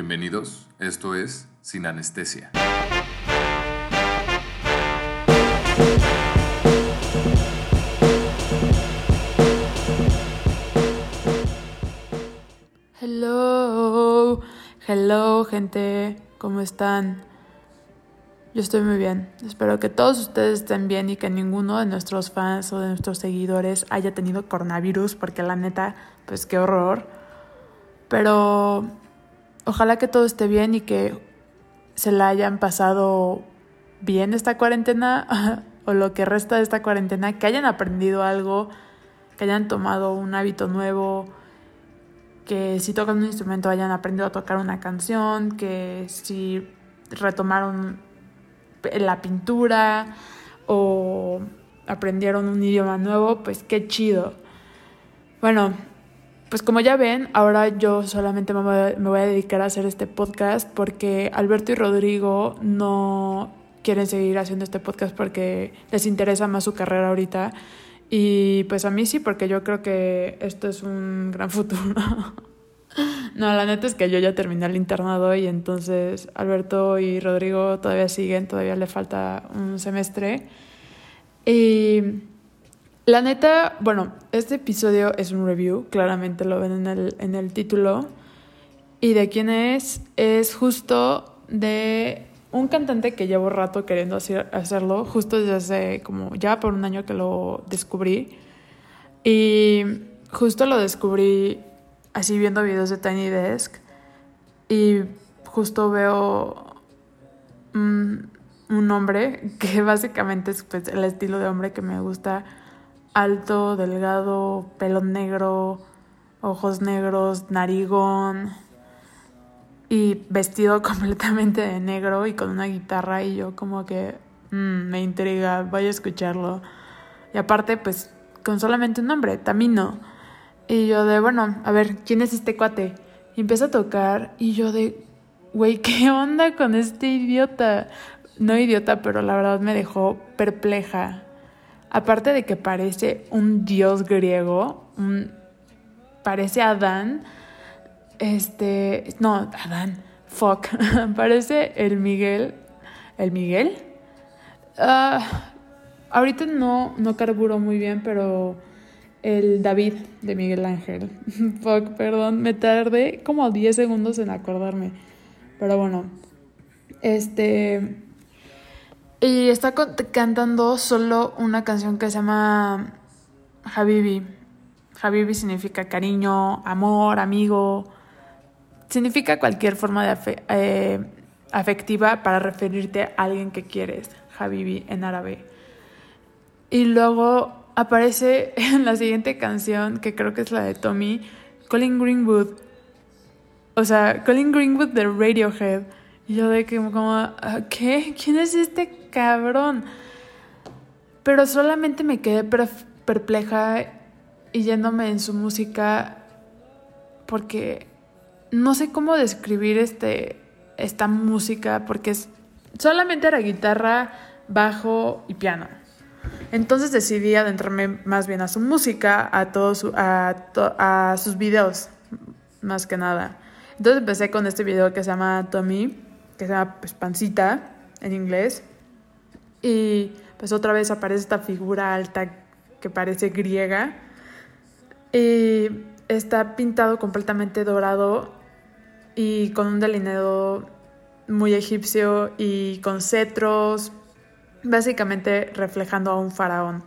Bienvenidos, esto es Sin Anestesia. Hello, hello gente, ¿cómo están? Yo estoy muy bien. Espero que todos ustedes estén bien y que ninguno de nuestros fans o de nuestros seguidores haya tenido coronavirus, porque la neta, pues qué horror. Pero ojalá que todo esté bien y que se la hayan pasado bien esta cuarentena o lo que resta de esta cuarentena, que hayan aprendido algo, que hayan tomado un hábito nuevo, que si tocan un instrumento hayan aprendido a tocar una canción, que si retomaron la pintura o aprendieron un idioma nuevo, pues qué chido. Bueno, pues como ya ven, ahora yo solamente me voy, a, dedicar a hacer este podcast porque Alberto y Rodrigo no quieren seguir haciendo este podcast porque les interesa más su carrera ahorita. Y pues a mí sí, porque yo creo que esto es un gran futuro. No, la neta es que yo ya terminé el internado y entonces Alberto y Rodrigo todavía siguen, todavía le falta un semestre. Y la neta, bueno, este episodio es un review, claramente lo ven en el, en el título. ¿Y de quién es? Es justo de un cantante que llevo rato queriendo hacer, hacerlo, justo desde hace como ya por un año que lo descubrí. Y justo lo descubrí así viendo videos de Tiny Desk y justo veo un, hombre que básicamente es pues, el estilo de hombre que me gusta, alto, delgado, pelo negro, ojos negros, narigón y vestido completamente de negro y con una guitarra y yo como que mm, me intriga, voy a escucharlo. Y aparte pues con solamente un nombre, Tamino. Y yo de, bueno, a ver, ¿quién es este cuate? Y empieza a tocar y yo de, güey, ¿qué onda con este idiota? No idiota, pero la verdad me dejó perpleja. Aparte de que parece un dios griego, parece Adán, este, no, Adán, fuck, parece el Miguel, ¿el Miguel? Ah, ahorita no, no carburo muy bien, pero el David de Miguel Ángel. Fuck, perdón, me tardé como 10 segundos en acordarme. Pero bueno, este... Y está cantando solo una canción que se llama Habibi. Habibi significa cariño, amor, amigo. Significa cualquier forma de eh, afectiva para referirte a alguien que quieres. Habibi en árabe. Y luego aparece en la siguiente canción, que creo que es la de Tommy, Colin Greenwood. O sea, Colin Greenwood de Radiohead. Y yo de que como, ah, ¿qué? ¿Quién es este cabrón? Pero solamente me quedé perpleja y yéndome en su música porque no sé cómo describir este, esta música porque es solamente era guitarra, bajo y piano. Entonces decidí adentrarme más bien a su música, a, todos a, sus videos, más que nada. Entonces empecé con este video que se llama Tommy, que se llama pues, Pancita en inglés. Y pues otra vez aparece esta figura alta que parece griega. Y está pintado completamente dorado y con un delineado muy egipcio y con cetros, básicamente reflejando a un faraón.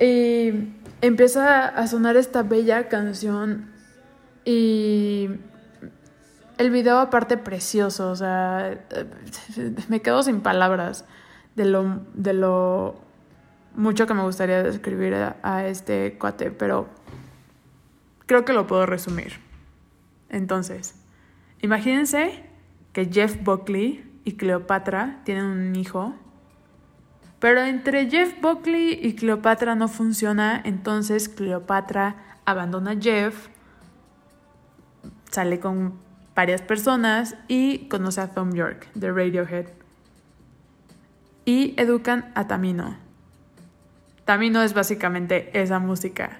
Y empieza a sonar esta bella canción y el video aparte precioso, o sea, me quedo sin palabras de lo, de lo mucho que me gustaría describir a, a este cuate, pero creo que lo puedo resumir. Entonces, imagínense que Jeff Buckley y Cleopatra tienen un hijo pero entre Jeff Buckley y Cleopatra no funciona, entonces Cleopatra abandona a Jeff, sale con varias personas y conoce a Tom York de Radiohead. Y educan a Tamino. Tamino es básicamente esa música.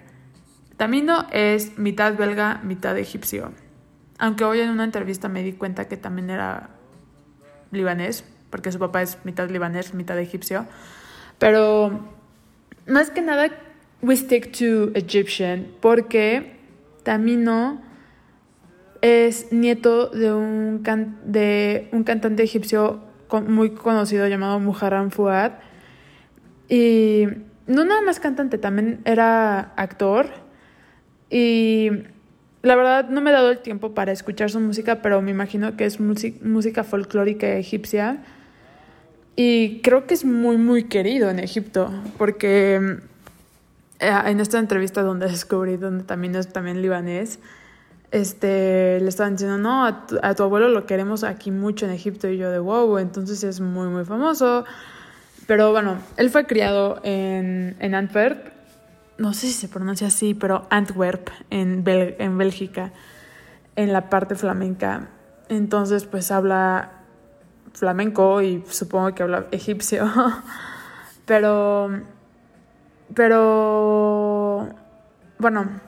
Tamino es mitad belga, mitad egipcio. Aunque hoy en una entrevista me di cuenta que también era libanés, porque su papá es mitad libanés, mitad egipcio. Pero más que nada, we stick to Egyptian, porque Tamino es nieto de un, de un cantante egipcio muy conocido llamado Muharram Fuad. Y no nada más cantante, también era actor. Y la verdad no me he dado el tiempo para escuchar su música, pero me imagino que es música folclórica egipcia. Y creo que es muy, muy querido en Egipto, porque eh, en esta entrevista donde descubrí, donde también es también libanés, este, le estaban diciendo, no, a tu, a tu, abuelo lo queremos aquí mucho en Egipto y yo de wow, entonces es muy, muy famoso. Pero bueno, él fue criado en, en Antwerp, no sé si se pronuncia así, pero Antwerp, en, en Bélgica, en la parte flamenca. Entonces, pues habla flamenco y supongo que habla egipcio. pero, pero, bueno,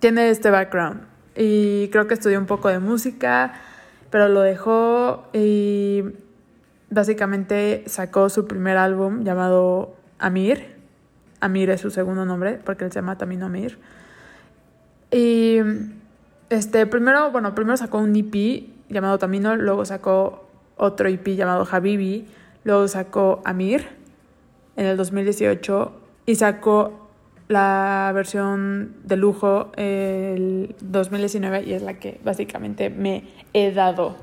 tiene este background. Y creo que estudió un poco de música, pero lo dejó y básicamente sacó su primer álbum llamado Amir. Amir es su segundo nombre, porque él se llama también Amir. Y este, primero, bueno, primero sacó un EP llamado Tamino, luego sacó otro EP llamado Habibi, luego sacó Amir en el 2018 y sacó la versión de lujo el 2019 y es la que básicamente me he dado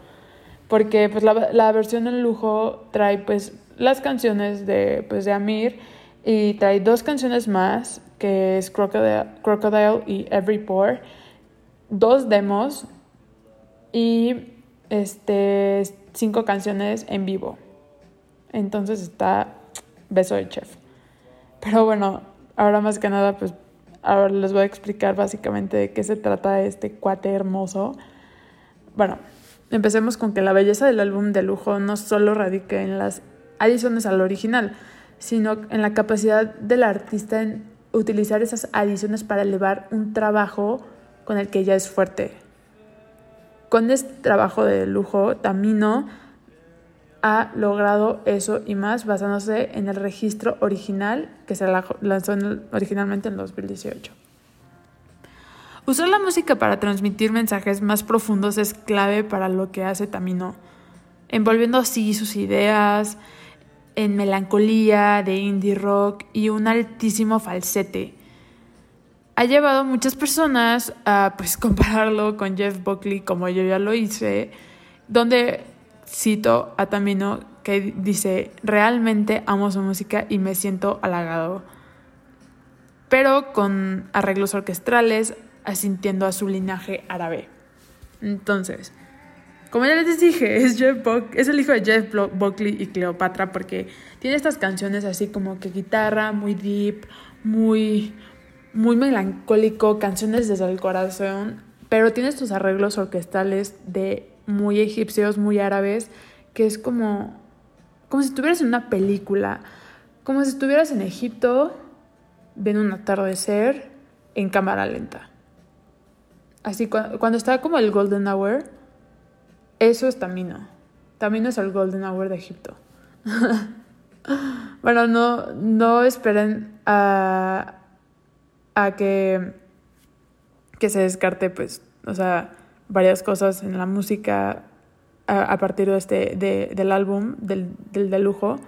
porque pues la, la versión en lujo trae pues las canciones de, pues, de Amir y trae dos canciones más que es Crocodile, Crocodile y Every Pore, dos demos y este cinco canciones en vivo. Entonces está beso de chef. Pero bueno, ahora más que nada pues ahora les voy a explicar básicamente de qué se trata este cuate hermoso. Bueno, Empecemos con que la belleza del álbum de lujo no solo radica en las adiciones al original, sino en la capacidad del artista en utilizar esas adiciones para elevar un trabajo con el que ya es fuerte. Con este trabajo de lujo, Tamino ha logrado eso y más basándose en el registro original que se lanzó originalmente en 2018. Usar la música para transmitir mensajes más profundos es clave para lo que hace Tamino, envolviendo así sus ideas en melancolía de indie rock y un altísimo falsete. Ha llevado muchas personas a pues compararlo con Jeff Buckley como yo ya lo hice, donde cito a Tamino que dice, realmente amo su música y me siento halagado. Pero con arreglos orquestrales, asintiendo a su linaje árabe. Entonces, como ya les dije, es, Jeff es el hijo de Jeff Buckley y Cleopatra porque tiene estas canciones así como que guitarra, muy deep, muy, muy melancólico, canciones desde el corazón, pero tiene estos arreglos orquestales de muy egipcios, muy árabes, que es como, como si estuvieras en una película, como si estuvieras en Egipto, ven un atardecer en cámara lenta. Así cuando está como el Golden Hour, eso es Tamino. Tamino es el Golden Hour de Egipto. bueno, no, no esperen a, a que, que se descarte, pues, o sea, varias cosas en la música a, partir de este, de, del álbum, del, del de lujo.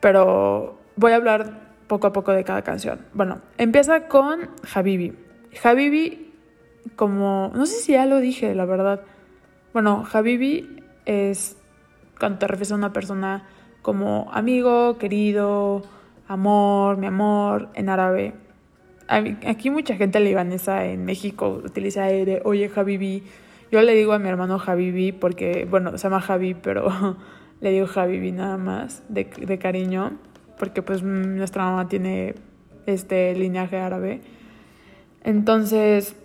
Pero voy a hablar poco a poco de cada canción. Bueno, empieza con Habibi. Habibi como, no sé si ya lo dije, la verdad. Bueno, Habibi es cuando te refieres a una persona como amigo, querido, amor, mi amor, en árabe. Aquí mucha gente libanesa en México utiliza de, oye Habibi. Yo le digo a mi hermano Habibi porque, bueno, se llama Habibi, pero le digo Habibi nada más, de, de cariño, porque pues nuestra mamá tiene este linaje árabe. Entonces,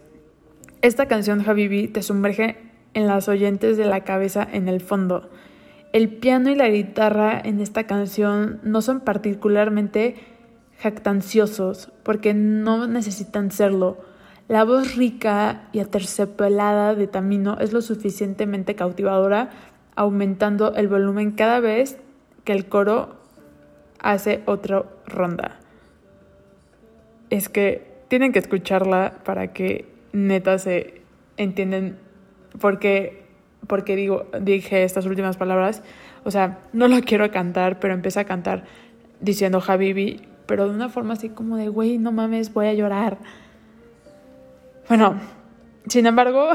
esta canción Habibi te sumerge en las oyentes de la cabeza en el fondo. El piano y la guitarra en esta canción no son particularmente jactanciosos porque no necesitan serlo. La voz rica y aterciopelada de Tamino es lo suficientemente cautivadora, aumentando el volumen cada vez que el coro hace otra ronda. Es que tienen que escucharla para que neta se entienden por qué, porque digo, dije estas últimas palabras. O sea, no lo quiero cantar, pero empecé a cantar diciendo Habibi, pero de una forma así como de, güey, no mames, voy a llorar. Bueno, sin embargo,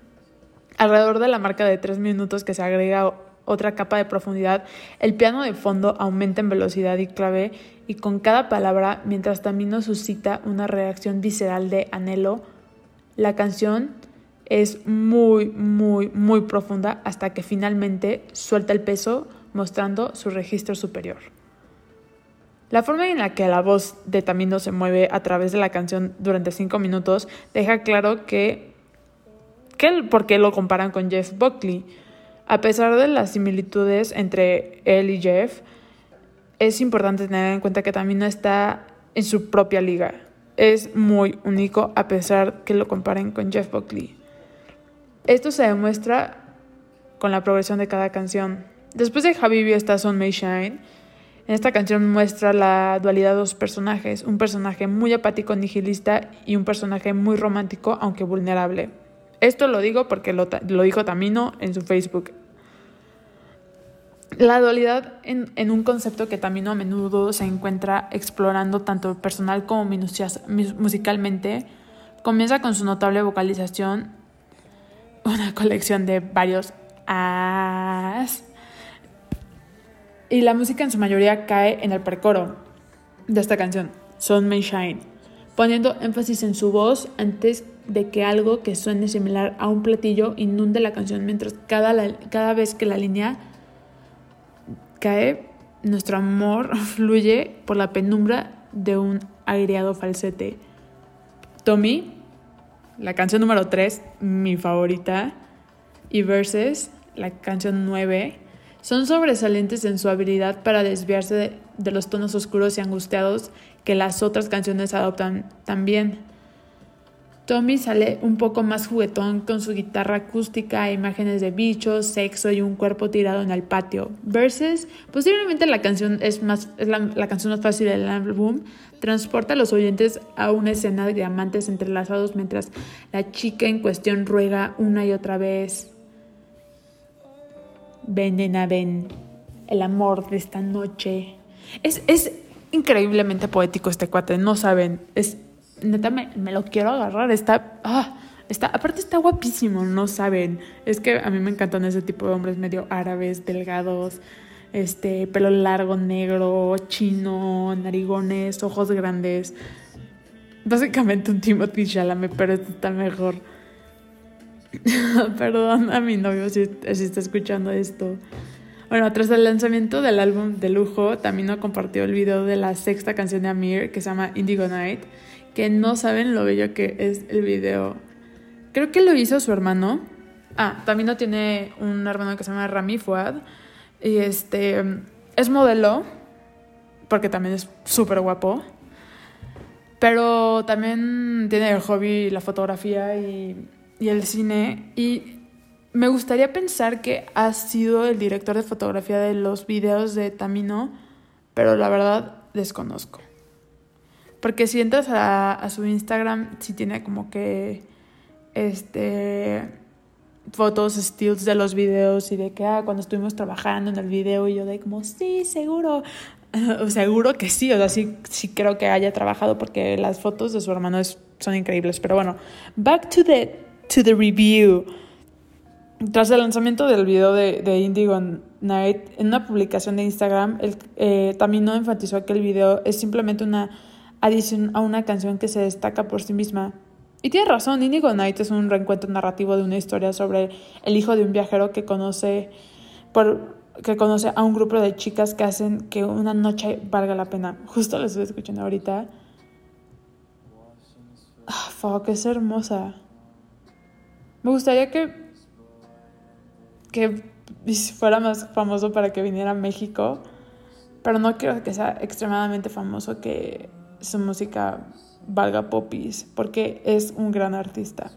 alrededor de la marca de tres minutos que se agrega otra capa de profundidad, el piano de fondo aumenta en velocidad y clave y con cada palabra, mientras Tamino suscita una reacción visceral de anhelo, la canción es muy, muy, muy profunda hasta que finalmente suelta el peso mostrando su registro superior. La forma en la que la voz de Tamino se mueve a través de la canción durante cinco minutos deja claro que, que por qué lo comparan con Jeff Buckley. A pesar de las similitudes entre él y Jeff, es importante tener en cuenta que Tamino está en su propia liga. Es muy único a pesar que lo comparen con Jeff Buckley. Esto se demuestra con la progresión de cada canción. Después de Habibi está Son May Shine. En esta canción muestra la dualidad de dos personajes, un personaje muy apático nihilista y un personaje muy romántico aunque vulnerable. Esto lo digo porque lo, dijo Tamino en su Facebook. La dualidad en, en, un concepto que Tamino a menudo se encuentra explorando tanto personal como musicalmente, comienza con su notable vocalización una colección de varios as. Y la música en su mayoría cae en el precoro de esta canción, Sun May Shine, poniendo énfasis en su voz antes de que algo que suene similar a un platillo inunde la canción, mientras cada, cada vez que la línea cae, nuestro amor fluye por la penumbra de un aireado falsete. Tommy la canción número 3, mi favorita, y Verses, la canción 9, son sobresalientes en su habilidad para desviarse de, los tonos oscuros y angustiados que las otras canciones adoptan también. Tommy sale un poco más juguetón con su guitarra acústica, imágenes de bichos, sexo y un cuerpo tirado en el patio. Verses, posiblemente la canción es, más, es la, la canción más fácil del álbum, transporta a los oyentes a una escena de diamantes entrelazados mientras la chica en cuestión ruega una y otra vez. Ven, nena, ven, el amor de esta noche. Es, es increíblemente poético este cuate, no saben, es neta me, me lo quiero agarrar, está, ah, está, aparte está guapísimo, no saben, es que a mí me encantan ese tipo de hombres medio árabes, delgados, este, pelo largo, negro, chino, narigones, ojos grandes. Básicamente un Timothy Chalamet, pero este está mejor. Perdón a mi novio si, si, está escuchando esto. Bueno, tras el lanzamiento del álbum de lujo, también compartió el video de la sexta canción de Amir que se llama Indigo Night, que no saben lo bello que es el video. Creo que lo hizo su hermano. Ah, también no tiene un hermano que se llama Rami Fuad y este es modelo, porque también es súper guapo. Pero también tiene el hobby, la fotografía y, y el cine. Y me gustaría pensar que ha sido el director de fotografía de los videos de Tamino, pero la verdad desconozco. Porque si entras a, su Instagram, sí tiene como que este fotos, stills de los videos y de que, ah, cuando estuvimos trabajando en el video y yo de como, sí, seguro, seguro que sí, o sea, sí, sí creo que haya trabajado porque las fotos de su hermano son increíbles, pero bueno, back to the, to the review. Tras el lanzamiento del video de, Indigo Night, en una publicación de Instagram, el, eh, también no enfatizó que el video es simplemente una adición a una canción que se destaca por sí misma y tiene razón, Indigo Night es un reencuentro narrativo de una historia sobre el hijo de un viajero que conoce, por, que conoce a un grupo de chicas que hacen que una noche valga la pena. Justo lo estoy escuchando ahorita. Ah, fuck, es hermosa. Me gustaría que, que fuera más famoso para que viniera a México, pero no quiero que sea extremadamente famoso que su música valga popis, porque es un gran artista.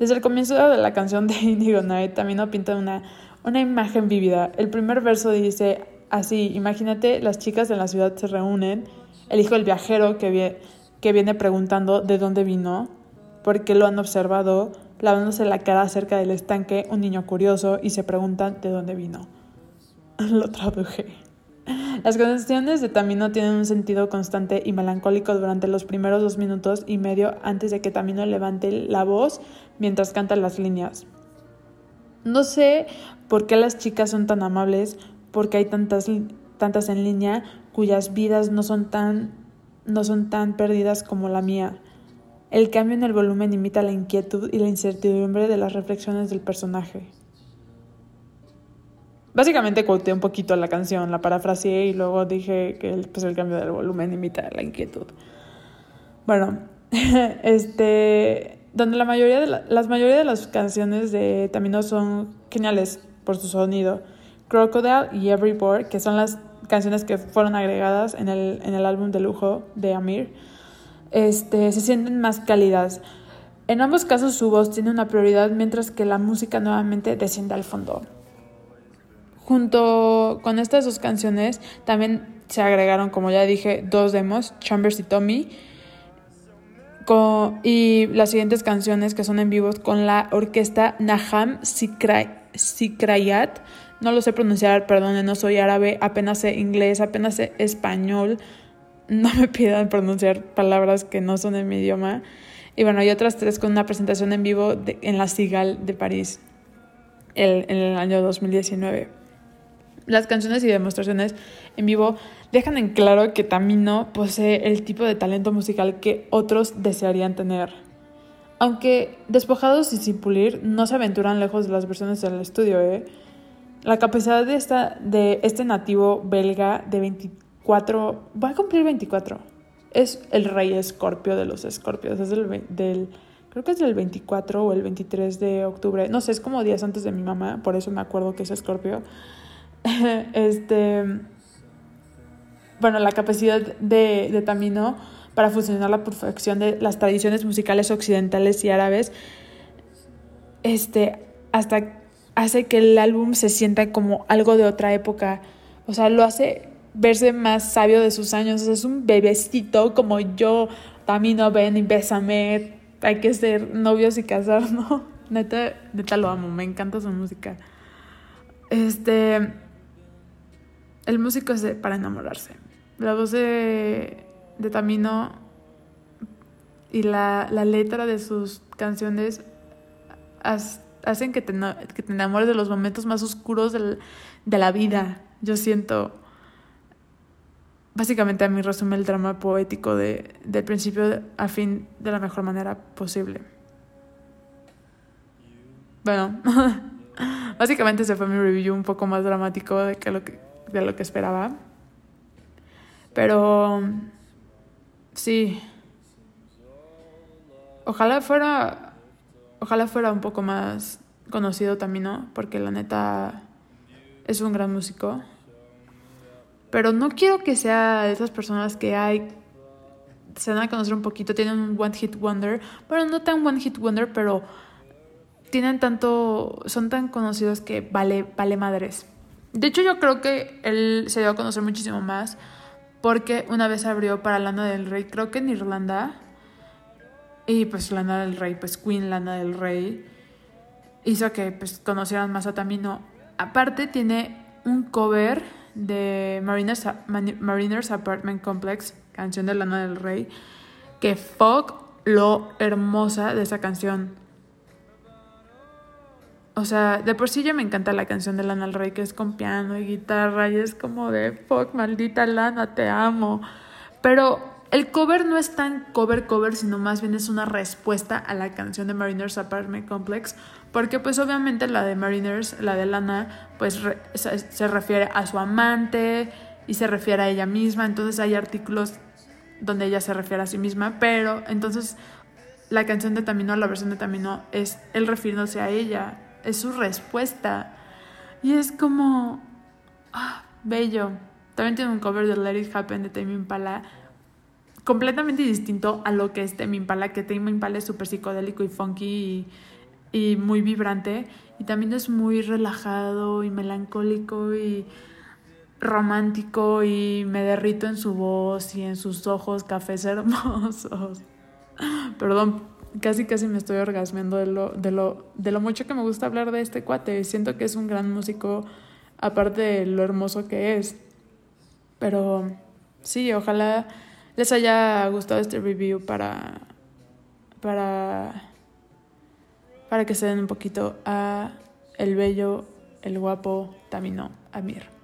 Desde el comienzo de la canción de Indigo Night también nos pinta una, una imagen vívida. El primer verso dice así, imagínate las chicas en la ciudad se reúnen, el hijo del viajero que, que viene preguntando de dónde vino, porque lo han observado, lavándose la cara cerca del estanque, un niño curioso, y se preguntan de dónde vino. lo traduje. Las canciones de Tamino tienen un sentido constante y melancólico durante los primeros dos minutos y medio antes de que Tamino levante la voz mientras canta las líneas. No sé por qué las chicas son tan amables, porque hay tantas, tantas en línea cuyas vidas no son, tan, no son tan perdidas como la mía. El cambio en el volumen imita la inquietud y la incertidumbre de las reflexiones del personaje. Básicamente quoteé un poquito la canción, la parafraseé y luego dije que el, pues, el cambio del volumen imita la inquietud. Bueno, este, donde la mayoría de las mayoría de las canciones de Tamino son geniales por su sonido. Crocodile y Every Board, que son las canciones que fueron agregadas en el, en el álbum de lujo de Amir, este, se sienten más cálidas. En ambos casos su voz tiene una prioridad mientras que la música nuevamente desciende al fondo. Junto con estas dos canciones también se agregaron, como ya dije, dos demos, Chambers y Tommy, y las siguientes canciones que son en vivo con la orquesta Naham Sikrayat. No lo sé pronunciar, perdón, no soy árabe, apenas sé inglés, apenas sé español. No me pidan pronunciar palabras que no son en mi idioma. Y bueno, hay otras tres con una presentación en vivo en la Sigal de París en el año 2019. Las canciones y demostraciones en vivo dejan en claro que Tamino posee el tipo de talento musical que otros desearían tener. Aunque despojados y sin pulir, no se aventuran lejos de las versiones del estudio. ¿eh? La capacidad de, esta, de este nativo belga de 24, va a cumplir 24, es el rey escorpio de los escorpios, es del, creo que es del 24 o el 23 de octubre, no sé, es como días antes de mi mamá, por eso me acuerdo que es escorpio. este, bueno, la capacidad de, de Tamino para fusionar la perfección de las tradiciones musicales occidentales y árabes, este, hasta hace que el álbum se sienta como algo de otra época. O sea, lo hace verse más sabio de sus años. es un bebecito como yo. Tamino, ven y bésame. Hay que ser novios y casarnos. Neta, neta lo amo. Me encanta su música. Este el músico es para enamorarse. La voz de, de Tamino y la, letra de sus canciones hacen que te, enamores de los momentos más oscuros de la vida. Yo siento, básicamente a mí resume el drama poético de, del principio a fin de la mejor manera posible. Bueno, básicamente se fue mi review un poco más dramático de que lo que de lo que esperaba. Pero sí. Ojalá fuera. Ojalá fuera un poco más conocido también, ¿no? Porque la neta es un gran músico. Pero no quiero que sea de esas personas que hay. Se dan a conocer un poquito, tienen un one hit wonder. Bueno, no tan one hit wonder, pero tienen tanto. Son tan conocidos que vale, vale madres. De hecho, yo creo que él se dio a conocer muchísimo más porque una vez abrió para Lana del Rey, creo que en Irlanda. Y pues Lana del Rey, pues Queen Lana del Rey, hizo que pues conocieran más a Tamino. Aparte tiene un cover de Mariners, Mariners Apartment Complex, canción de Lana del Rey, que fuck lo hermosa de esa canción. O sea, de por sí ya me encanta la canción de Lana del Rey, que es con piano y guitarra, y es como de, fuck, maldita Lana, te amo. Pero el cover no es tan cover cover, sino más bien es una respuesta a la canción de Mariners Apartment Complex, porque pues obviamente la de Mariners, la de Lana, pues se, refiere a su amante y se refiere a ella misma, entonces hay artículos donde ella se refiere a sí misma, pero entonces la canción de Tamino, la versión de Tamino, es él refiriéndose a ella es su respuesta. Y es como, ah, bello. También tiene un cover de Let It Happen de Tame Impala. Completamente distinto a lo que es Tame Impala, que Tame Impala es súper psicodélico y funky y, muy vibrante. Y también es muy relajado y melancólico y romántico y me derrito en su voz y en sus ojos cafés hermosos. Perdón, casi casi me estoy orgasmeando de lo, de lo, de lo mucho que me gusta hablar de este cuate. Siento que es un gran músico, aparte de lo hermoso que es. Pero sí, ojalá les haya gustado este review para. para. para que se den un poquito a el bello, el guapo Tamino Amir.